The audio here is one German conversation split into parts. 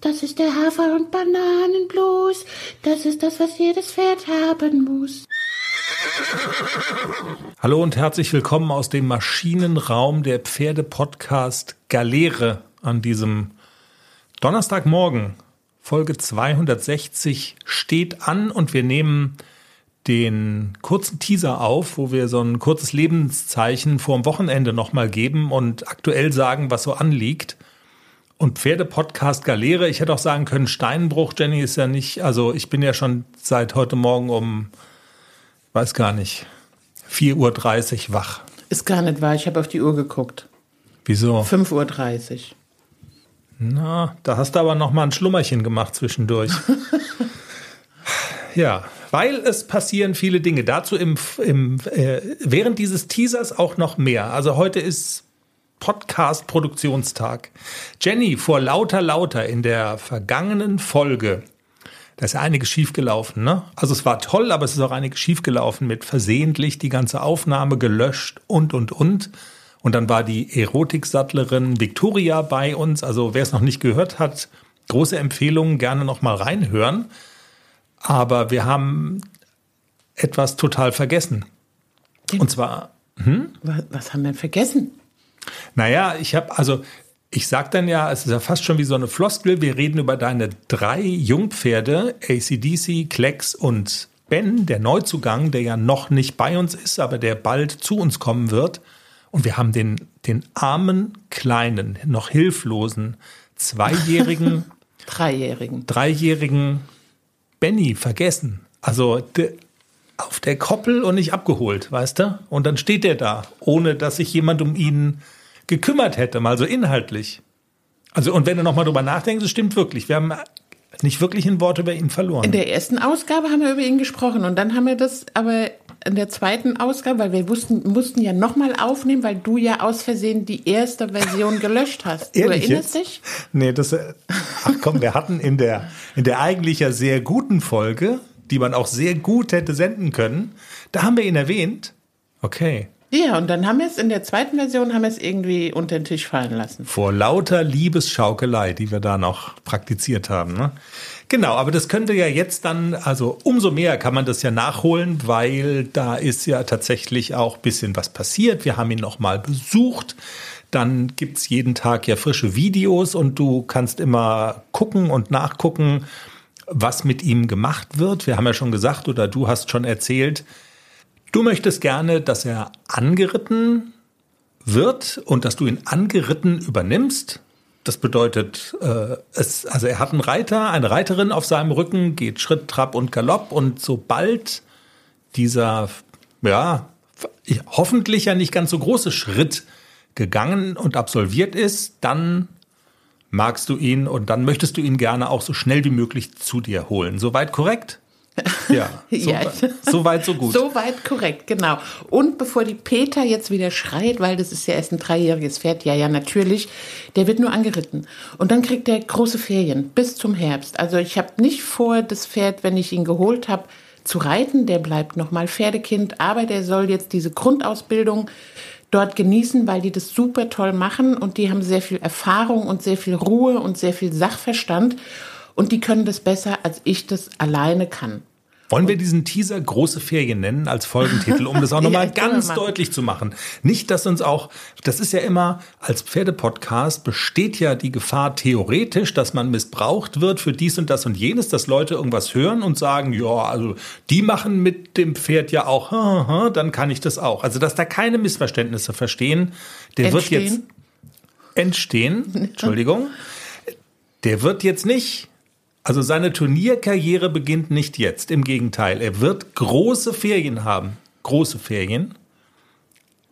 Das ist der Hafer- und Bananenblues. Das ist das, was jedes Pferd haben muss. Hallo und herzlich willkommen aus dem Maschinenraum der Pferde-Podcast Galere an diesem Donnerstagmorgen. Folge 260 steht an und wir nehmen den kurzen Teaser auf, wo wir so ein kurzes Lebenszeichen vor dem Wochenende nochmal geben und aktuell sagen, was so anliegt. Und Pferde-Podcast Galere, ich hätte auch sagen können, Steinbruch, Jenny ist ja nicht, also ich bin ja schon seit heute Morgen um, weiß gar nicht, 4.30 Uhr wach. Ist gar nicht wahr, ich habe auf die Uhr geguckt. Wieso? 5.30 Uhr. Na, da hast du aber noch mal ein Schlummerchen gemacht zwischendurch. ja, weil es passieren viele Dinge. Dazu im, im äh, während dieses Teasers auch noch mehr. Also heute ist Podcast-Produktionstag. Jenny, vor lauter lauter in der vergangenen Folge, da ist ja einiges schiefgelaufen, ne? Also es war toll, aber es ist auch einiges schiefgelaufen mit versehentlich die ganze Aufnahme gelöscht und, und, und. Und dann war die Erotiksattlerin Victoria bei uns. Also wer es noch nicht gehört hat, große Empfehlung, gerne noch mal reinhören. Aber wir haben etwas total vergessen. Und zwar. Hm? Was, was haben wir vergessen? Naja, ich habe, also ich sag dann ja, es ist ja fast schon wie so eine Floskel, wir reden über deine drei Jungpferde, ACDC, Klecks und Ben, der Neuzugang, der ja noch nicht bei uns ist, aber der bald zu uns kommen wird. Und wir haben den, den armen, kleinen, noch hilflosen, zweijährigen, dreijährigen, dreijährigen Benny vergessen. Also de, auf der Koppel und nicht abgeholt, weißt du? Und dann steht der da, ohne dass sich jemand um ihn gekümmert hätte, mal so inhaltlich. Also, und wenn du nochmal drüber nachdenkst, es stimmt wirklich. Wir haben nicht wirklich ein Wort über ihn verloren. In der ersten Ausgabe haben wir über ihn gesprochen und dann haben wir das aber in der zweiten Ausgabe, weil wir wussten, mussten ja nochmal aufnehmen, weil du ja aus Versehen die erste Version gelöscht hast. Du Ehrlich erinnerst jetzt? dich? Nee, das, äh, ach komm, wir hatten in der, in der eigentlich ja sehr guten Folge, die man auch sehr gut hätte senden können, da haben wir ihn erwähnt. Okay. Ja, und dann haben wir es in der zweiten Version haben wir es irgendwie unter den Tisch fallen lassen. Vor lauter Liebesschaukelei, die wir da noch praktiziert haben. Ne? Genau, aber das könnte ja jetzt dann, also umso mehr kann man das ja nachholen, weil da ist ja tatsächlich auch ein bisschen was passiert. Wir haben ihn noch mal besucht. Dann gibt's jeden Tag ja frische Videos und du kannst immer gucken und nachgucken, was mit ihm gemacht wird. Wir haben ja schon gesagt oder du hast schon erzählt, du möchtest gerne, dass er angeritten wird und dass du ihn angeritten übernimmst. Das bedeutet, äh, es, also er hat einen Reiter, eine Reiterin auf seinem Rücken, geht Schritt, Trab und Galopp und sobald dieser, ja, hoffentlich ja nicht ganz so große Schritt gegangen und absolviert ist, dann magst du ihn und dann möchtest du ihn gerne auch so schnell wie möglich zu dir holen. Soweit korrekt? Ja, so, Ja. so weit, so gut. Soweit korrekt, genau. Und bevor die Peter jetzt wieder schreit, weil das ist ja erst ein dreijähriges Pferd, ja, ja, natürlich, der wird nur angeritten. Und dann kriegt er große Ferien bis zum Herbst. Also ich habe nicht vor, das Pferd, wenn ich ihn geholt habe, zu reiten. Der bleibt nochmal Pferdekind, aber der soll jetzt diese Grundausbildung dort genießen, weil die das super toll machen und die haben sehr viel Erfahrung und sehr viel Ruhe und sehr viel Sachverstand und die können das besser, als ich das alleine kann. Wollen wir diesen Teaser große Ferien nennen als Folgentitel, um das auch nochmal Ja, ganz deutlich zu machen? Nicht, dass uns auch, das ist ja immer, als Pferdepodcast besteht ja die Gefahr theoretisch, dass man missbraucht wird für dies und das und jenes, dass Leute irgendwas hören und sagen, ja, also die machen mit dem Pferd ja auch, ha, ha, dann kann ich das auch. Also, dass da keine Missverständnisse verstehen, der wird jetzt Entstehen. entstehen, Entschuldigung, der wird jetzt nicht, also seine Turnierkarriere beginnt nicht jetzt, im Gegenteil, er wird große Ferien haben, große Ferien,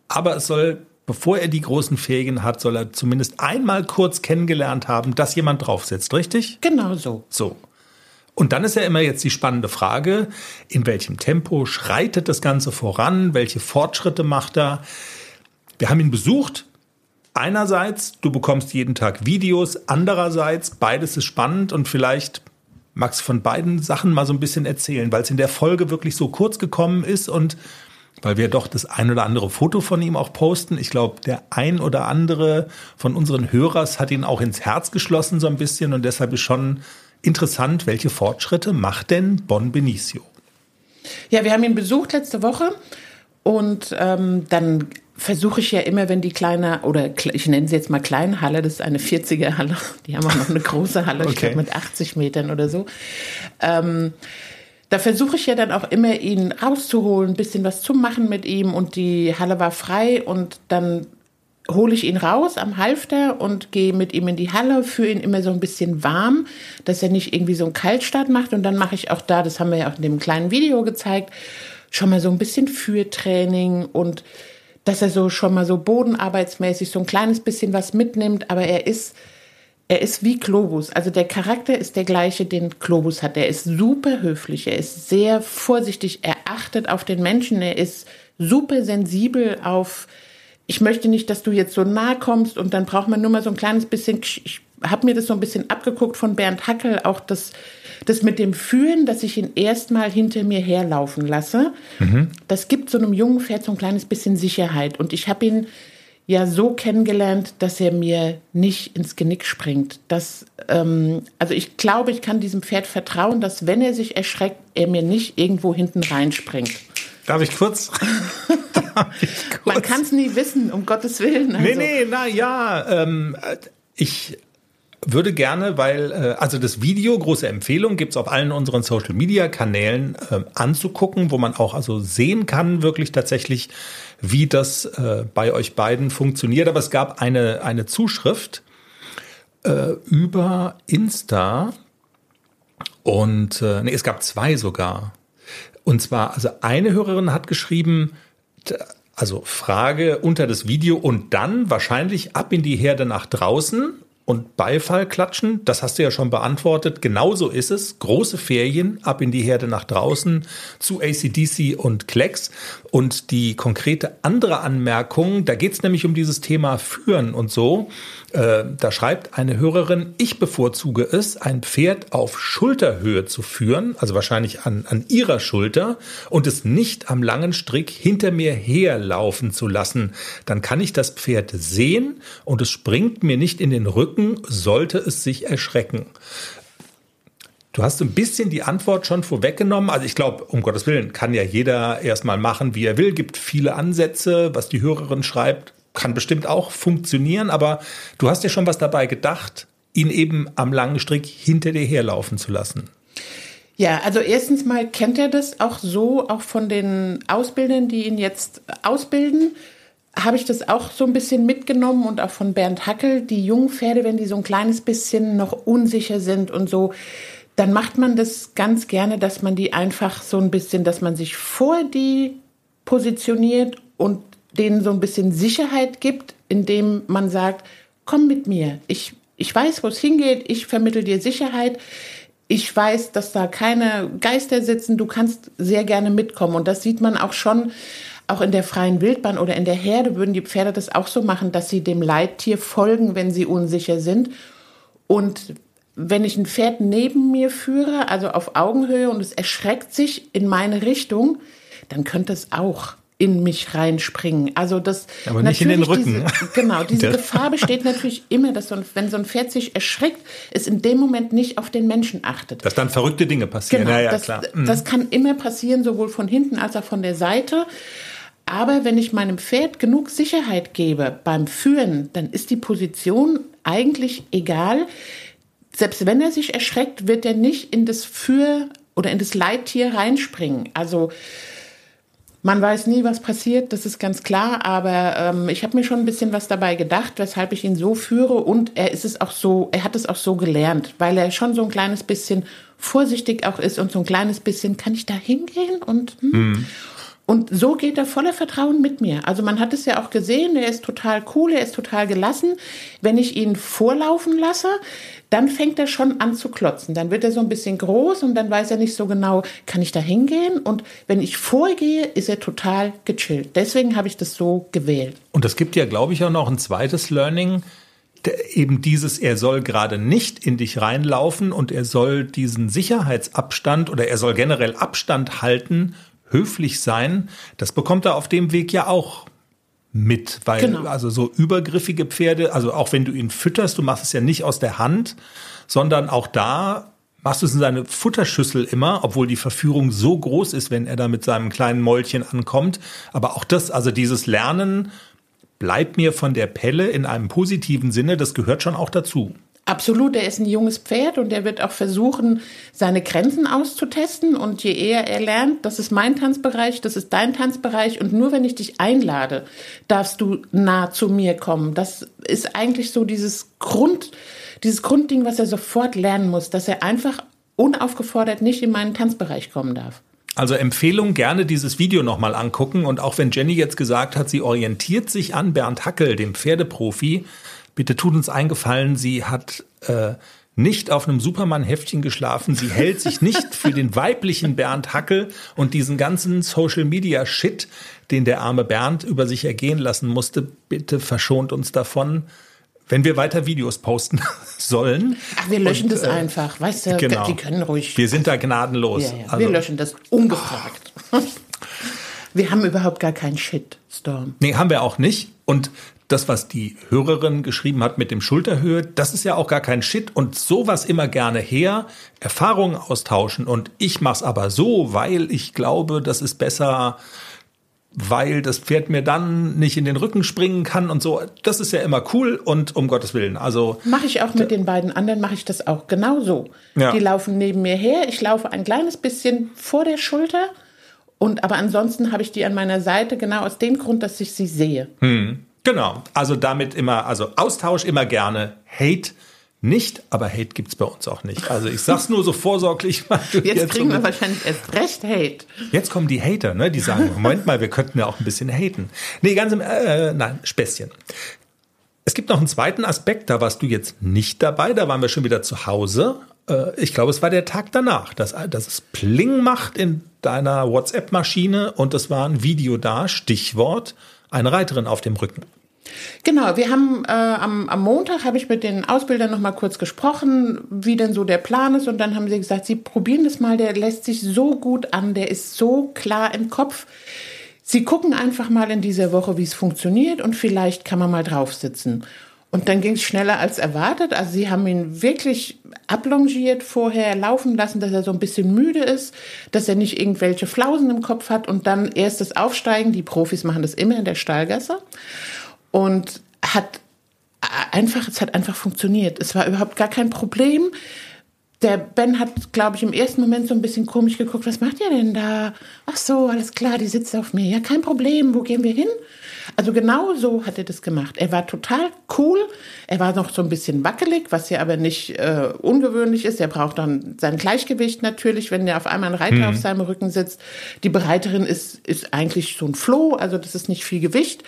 aber es soll, bevor er die großen Ferien hat, soll er zumindest einmal kurz kennengelernt haben, dass jemand draufsitzt, richtig? Genau so. So. Und dann ist ja immer jetzt die spannende Frage, in welchem Tempo schreitet das Ganze voran, welche Fortschritte macht er? Wir haben ihn besucht. Einerseits, du bekommst jeden Tag Videos, andererseits, beides ist spannend und vielleicht magst du von beiden Sachen mal so ein bisschen erzählen, weil es in der Folge wirklich so kurz gekommen ist und weil wir doch das ein oder andere Foto von ihm auch posten. Ich glaube, der ein oder andere von unseren Hörers hat ihn auch ins Herz geschlossen so ein bisschen und deshalb ist schon interessant, welche Fortschritte macht denn Bon Benicio? Ja, wir haben ihn besucht letzte Woche und ähm, dann versuche ich ja immer, wenn die kleine, oder ich nenne sie jetzt mal kleine Halle, das ist eine 40er Halle, die haben auch noch eine große Halle, okay. ich glaube mit 80 Metern oder so. Ähm, da versuche ich ja dann auch immer, ihn rauszuholen, ein bisschen was zu machen mit ihm und die Halle war frei und dann hole ich ihn raus am Halfter und gehe mit ihm in die Halle, führe ihn immer so ein bisschen warm, dass er nicht irgendwie so einen Kaltstart macht und dann mache ich auch da, das haben wir ja auch in dem kleinen Video gezeigt, schon mal so ein bisschen Fürtraining und dass er so schon mal so bodenarbeitsmäßig so ein kleines bisschen was mitnimmt, aber er ist er ist wie Globus. Also der Charakter ist der gleiche, den Globus hat. Er ist super höflich, er ist sehr vorsichtig, er achtet auf den Menschen, er ist super sensibel auf, ich möchte nicht, dass du jetzt so nahe kommst und dann braucht man nur mal so ein kleines bisschen, ich habe mir das so ein bisschen abgeguckt von Bernd Hackel, auch das, das mit dem Fühlen, dass ich ihn erstmal hinter mir herlaufen lasse. Mhm. Das gibt so einem jungen Pferd so ein kleines bisschen Sicherheit. Und ich habe ihn ja so kennengelernt, dass er mir nicht ins Genick springt. Das, ähm, also ich glaube, ich kann diesem Pferd vertrauen, dass wenn er sich erschreckt, er mir nicht irgendwo hinten reinspringt. Darf ich kurz? Darf ich kurz? Man kann es nie wissen, um Gottes Willen. Also. Nee, nee, na ja, ähm, ich würde gerne, weil, äh, also das Video, große Empfehlung, gibt's auf allen unseren Social Media Kanälen äh, anzugucken, wo man auch also sehen kann, wirklich tatsächlich, wie das äh, bei euch beiden funktioniert. Aber es gab eine, eine Zuschrift äh, über Insta und äh, nee, es gab zwei sogar. Und zwar, also eine Hörerin hat geschrieben, also Frage unter das Video und dann wahrscheinlich ab in die Herde nach draußen und Beifall klatschen, das hast du ja schon beantwortet. Genauso ist es. Große Ferien, ab in die Herde nach draußen zu ACDC und Klecks. Und die konkrete andere Anmerkung, da geht es nämlich um dieses Thema Führen und so. Äh, da schreibt eine Hörerin, ich bevorzuge es, ein Pferd auf Schulterhöhe zu führen, also wahrscheinlich an, an ihrer Schulter, und es nicht am langen Strick hinter mir herlaufen zu lassen. Dann kann ich das Pferd sehen und es springt mir nicht in den Rücken, sollte es sich erschrecken. Du hast ein bisschen die Antwort schon vorweggenommen. Also ich glaube, um Gottes Willen, kann ja jeder erstmal machen, wie er will. Gibt viele Ansätze, was die Hörerin schreibt kann bestimmt auch funktionieren, aber du hast ja schon was dabei gedacht, ihn eben am langen Strick hinter dir herlaufen zu lassen. Ja, also erstens mal kennt er das auch so, auch von den Ausbildern, die ihn jetzt ausbilden, habe ich das auch so ein bisschen mitgenommen und auch von Bernd Hackel, die jungen Pferde, wenn die so ein kleines bisschen noch unsicher sind und so, dann macht man das ganz gerne, dass man die einfach so ein bisschen, dass man sich vor die positioniert und denen so ein bisschen Sicherheit gibt, indem man sagt, komm mit mir. Ich, ich weiß, wo es hingeht. Ich vermittel dir Sicherheit. Ich weiß, dass da keine Geister sitzen. Du kannst sehr gerne mitkommen. Und das sieht man auch schon, auch in der freien Wildbahn oder in der Herde würden die Pferde das auch so machen, dass sie dem Leittier folgen, wenn sie unsicher sind. Und wenn ich ein Pferd neben mir führe, also auf Augenhöhe und es erschreckt sich in meine Richtung, dann könnte es auch in mich reinspringen. Also das aber nicht in den Rücken. Diese, genau, diese Gefahr besteht natürlich immer, dass so ein, wenn so ein Pferd sich erschreckt, es in dem Moment nicht auf den Menschen achtet. Dass dann verrückte Dinge passieren. Genau, ja, ja, das, klar. Mhm. das kann immer passieren, sowohl von hinten als auch von der Seite. Aber wenn ich meinem Pferd genug Sicherheit gebe beim Führen, dann ist die Position eigentlich egal. Selbst wenn er sich erschreckt, wird er nicht in das Für- oder in das Leittier reinspringen. Also man weiß nie, was passiert, das ist ganz klar, aber ähm, ich habe mir schon ein bisschen was dabei gedacht, weshalb ich ihn so führe und er ist es auch so, er hat es auch so gelernt, weil er schon so ein kleines bisschen vorsichtig auch ist und so ein kleines bisschen, kann ich da hingehen und hm? mhm. Und so geht er voller Vertrauen mit mir. Also man hat es ja auch gesehen, er ist total cool, er ist total gelassen. Wenn ich ihn vorlaufen lasse, dann fängt er schon an zu klotzen. Dann wird er so ein bisschen groß und dann weiß er nicht so genau, kann ich da hingehen? Und wenn ich vorgehe, ist er total gechillt. Deswegen habe ich das so gewählt. Und es gibt ja, glaube ich, auch noch ein zweites Learning. Eben dieses, er soll gerade nicht in dich reinlaufen und er soll diesen Sicherheitsabstand oder er soll generell Abstand halten höflich sein, das bekommt er auf dem Weg ja auch mit, weil genau. also so übergriffige Pferde, also auch wenn du ihn fütterst, du machst es ja nicht aus der Hand, sondern auch da machst du es in seine Futterschüssel immer, obwohl die Verführung so groß ist, wenn er da mit seinem kleinen Mäulchen ankommt. Aber auch das, also dieses Lernen, bleibt mir von der Pelle in einem positiven Sinne, das gehört schon auch dazu. Absolut, er ist ein junges Pferd und er wird auch versuchen, seine Grenzen auszutesten. Und je eher er lernt, das ist mein Tanzbereich, das ist dein Tanzbereich und nur wenn ich dich einlade, darfst du nah zu mir kommen. Das ist eigentlich so dieses Grund, dieses Grundding, was er sofort lernen muss, dass er einfach unaufgefordert nicht in meinen Tanzbereich kommen darf. Also Empfehlung, gerne dieses Video nochmal angucken. Und auch wenn Jenny jetzt gesagt hat, sie orientiert sich an Bernd Hackel, dem Pferdeprofi, bitte tut uns eingefallen, sie hat äh, nicht auf einem Superman-Heftchen geschlafen. Sie hält sich nicht für den weiblichen Bernd Hackel und diesen ganzen Social-Media-Shit, den der arme Bernd über sich ergehen lassen musste. Bitte verschont uns davon wenn wir weiter Videos posten sollen. Ach, wir löschen und, das äh, einfach. Weißt du, genau. die können ruhig. Wir sind da gnadenlos. Ja, ja. Also, wir löschen das ungefragt. Oh. Wir haben überhaupt gar keinen Shitstorm. Nee, haben wir auch nicht. Und das, was die Hörerin geschrieben hat mit dem Schulterhöhe, das ist ja auch gar kein Shit und sowas immer gerne her, Erfahrungen austauschen und ich mach's aber so, weil ich glaube, das ist besser weil das Pferd mir dann nicht in den Rücken springen kann und so. Das ist ja immer cool und um Gottes Willen. Also mache ich auch mit den beiden anderen mache ich das auch genauso. Ja. Die laufen neben mir her, ich laufe ein kleines bisschen vor der Schulter und aber ansonsten habe ich die an meiner Seite genau aus dem Grund, dass ich sie sehe. Hm. Genau. Also damit immer, also Austausch immer gerne, Hate nicht, aber Hate gibt es bei uns auch nicht. Also ich sag's nur so vorsorglich. jetzt, jetzt kriegen wir wahrscheinlich erst recht Hate. Jetzt kommen die Hater, ne? Die sagen, Moment mal, wir könnten ja auch ein bisschen haten. Nee, ganz im, äh, nein, Späßchen. Es gibt noch einen zweiten Aspekt, da warst du jetzt nicht dabei, da waren wir schon wieder zu Hause. Äh, ich glaube, es war der Tag danach, dass, dass es Pling macht in deiner WhatsApp-Maschine und es war ein Video da, Stichwort, eine Reiterin auf dem Rücken. Genau, wir haben äh, am, am Montag habe ich mit den Ausbildern noch mal kurz gesprochen, wie denn so der Plan ist und dann haben sie gesagt, sie probieren das mal, der lässt sich so gut an, der ist so klar im Kopf. Sie gucken einfach mal in dieser Woche, wie es funktioniert und vielleicht kann man mal drauf sitzen. Und dann ging es schneller als erwartet. Also sie haben ihn wirklich ablongiert vorher, laufen lassen, dass er so ein bisschen müde ist, dass er nicht irgendwelche Flausen im Kopf hat und dann erst das Aufsteigen. Die Profis machen das immer in der Stallgasse und hat einfach, es hat einfach funktioniert. Es war überhaupt gar kein Problem. Der Ben hat, glaube ich, im ersten Moment so ein bisschen komisch geguckt, was macht ihr denn da? Ach so, alles klar, die sitzt auf mir. Ja, kein Problem, wo gehen wir hin? Also genau so hat er das gemacht. Er war total cool. Er war noch so ein bisschen wackelig, was ja aber nicht äh, ungewöhnlich ist. Er braucht dann sein Gleichgewicht natürlich, wenn er auf einmal ein Reiter mhm. auf seinem Rücken sitzt. Die Bereiterin ist, ist eigentlich so ein Floh, also das ist nicht viel Gewicht.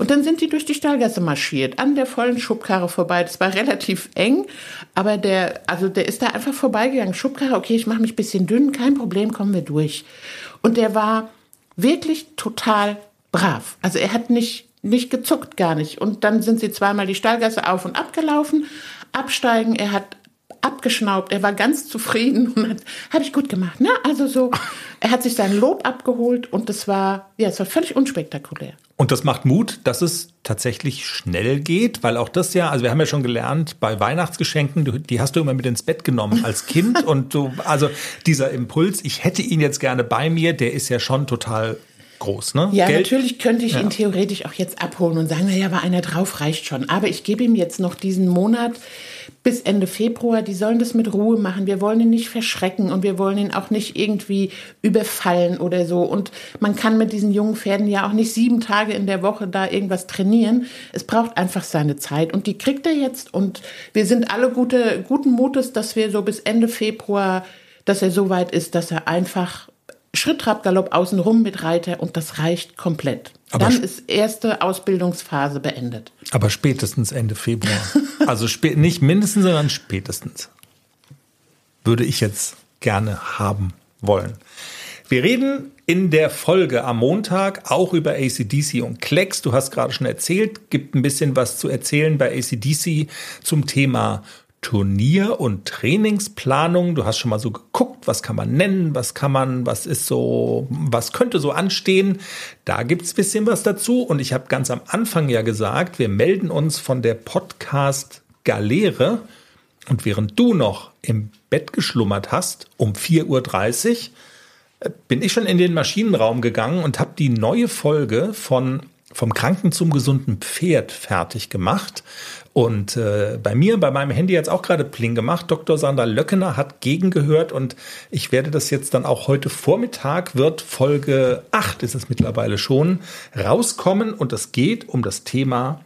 Und dann sind die durch die Stallgasse marschiert, an der vollen Schubkarre vorbei. Das war relativ eng, aber der, also der ist da einfach vorbeigegangen. Schubkarre, okay, ich mache mich bisschen dünn, kein Problem, kommen wir durch. Und der war wirklich total brav. Also er hat nicht, nicht gezuckt, gar nicht. Und dann sind sie zweimal die Stallgasse auf und abgelaufen, absteigen. Er hat abgeschnaubt. Er war ganz zufrieden und hat, habe ich gut gemacht. Ne? Also so, er hat sich sein Lob abgeholt und das war, ja, es war völlig unspektakulär. Und das macht Mut, dass es tatsächlich schnell geht, weil auch das ja, also wir haben ja schon gelernt, bei Weihnachtsgeschenken, die hast du immer mit ins Bett genommen als Kind und du, also dieser Impuls, ich hätte ihn jetzt gerne bei mir, der ist ja schon total groß, ne? Ja, Geld. natürlich könnte ich ja. ihn theoretisch auch jetzt abholen und sagen, naja, aber einer drauf reicht schon. Aber ich gebe ihm jetzt noch diesen Monat, bis Ende Februar, die sollen das mit Ruhe machen. Wir wollen ihn nicht verschrecken und wir wollen ihn auch nicht irgendwie überfallen oder so. Und man kann mit diesen jungen Pferden ja auch nicht sieben Tage in der Woche da irgendwas trainieren. Es braucht einfach seine Zeit und die kriegt er jetzt. Und wir sind alle gute, guten Mutes, dass wir so bis Ende Februar, dass er so weit ist, dass er einfach Schritt, Trab, Galopp außenrum mit Reiter und das reicht komplett. Aber Dann ist erste Ausbildungsphase beendet. Aber spätestens Ende Februar. also nicht mindestens, sondern spätestens. Würde ich jetzt gerne haben wollen. Wir reden in der Folge am Montag auch über ACDC und Klecks. Du hast gerade schon erzählt, gibt ein bisschen was zu erzählen bei ACDC zum Thema Turnier- und Trainingsplanung. Du hast schon mal so geguckt, was kann man nennen, was kann man, was ist so, was könnte so anstehen. Da gibt's bisschen was dazu. Und ich habe ganz am Anfang ja gesagt, wir melden uns von der Podcast Galere. Und während du noch im Bett geschlummert hast, um 4.30 Uhr, äh, bin ich schon in den Maschinenraum gegangen und habe die neue Folge von vom Kranken zum gesunden Pferd fertig gemacht. Und äh, bei mir, bei meinem Handy jetzt auch gerade Pling gemacht. Dr. Sandra Löckener hat gegengehört und ich werde das jetzt dann auch heute Vormittag wird Folge 8 ist es mittlerweile schon rauskommen und es geht um das Thema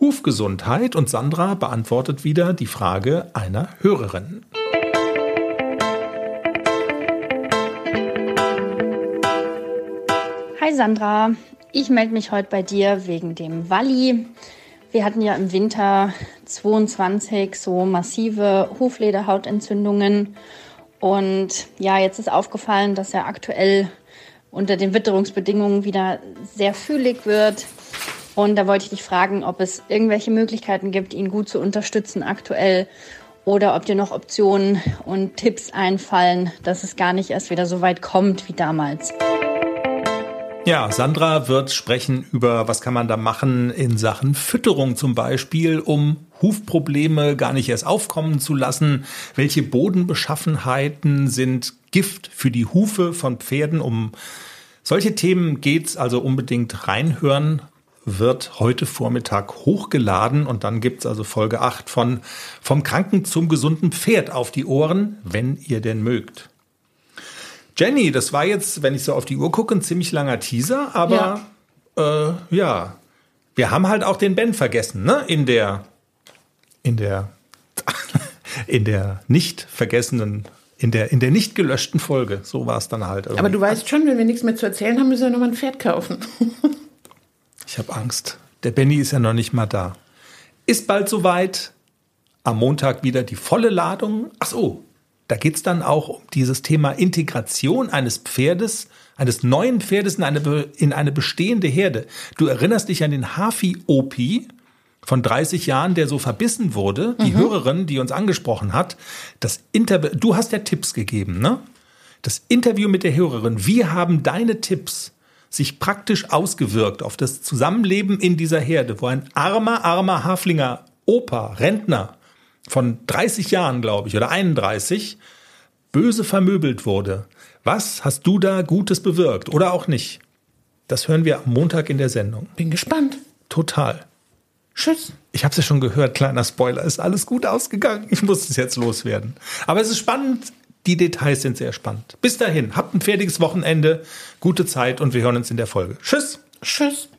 Hufgesundheit und Sandra beantwortet wieder die Frage einer Hörerin. Hi Sandra, ich melde mich heute bei dir wegen dem Walli. Wir hatten ja im Winter 22 so massive Huflederhautentzündungen. Und ja, jetzt ist aufgefallen, dass er aktuell unter den Witterungsbedingungen wieder sehr fühlig wird. Und da wollte ich dich fragen, ob es irgendwelche Möglichkeiten gibt, ihn gut zu unterstützen aktuell oder ob dir noch Optionen und Tipps einfallen, dass es gar nicht erst wieder so weit kommt wie damals. Ja, Sandra wird sprechen über, was kann man da machen in Sachen Fütterung zum Beispiel, um Hufprobleme gar nicht erst aufkommen zu lassen. Welche Bodenbeschaffenheiten sind Gift für die Hufe von Pferden? Um solche Themen geht's also unbedingt reinhören wird heute Vormittag hochgeladen und dann gibt's also Folge 8 von Vom Kranken zum gesunden Pferd auf die Ohren, wenn ihr denn mögt. Jenny, das war jetzt, wenn ich so auf die Uhr gucke, ein ziemlich langer Teaser, aber ja, äh, ja. wir haben halt auch den Ben vergessen, ne? In der, in der, in der nicht vergessenen in der, in der nicht gelöschten Folge. So war es dann halt. Irgendwie. Aber du weißt schon, wenn wir nichts mehr zu erzählen haben, müssen wir nochmal ein Pferd kaufen. ich habe Angst. Der Benny ist ja noch nicht mal da. Ist bald soweit. Am Montag wieder die volle Ladung. Ach so, da geht es dann auch um dieses Thema Integration eines Pferdes, eines neuen Pferdes in eine, in eine bestehende Herde. Du erinnerst dich an den Hafi-Opi von 30 Jahren, der so verbissen wurde, die mhm. Hörerin, die uns angesprochen hat. Das Interview, du hast ja Tipps gegeben, ne? Das Interview mit der Hörerin, wie haben deine Tipps sich praktisch ausgewirkt auf das Zusammenleben in dieser Herde, wo ein armer, armer Haflinger Opa, Rentner, von 30 Jahren, glaube ich, oder 31, böse vermöbelt wurde. Was hast du da Gutes bewirkt oder auch nicht? Das hören wir am Montag in der Sendung. Bin gespannt. Total. Tschüss. Ich habe es ja schon gehört, kleiner Spoiler, ist alles gut ausgegangen. Ich muss es jetzt loswerden. Aber es ist spannend, die Details sind sehr spannend. Bis dahin, habt ein fertiges Wochenende, gute Zeit und wir hören uns in der Folge. Tschüss. Tschüss.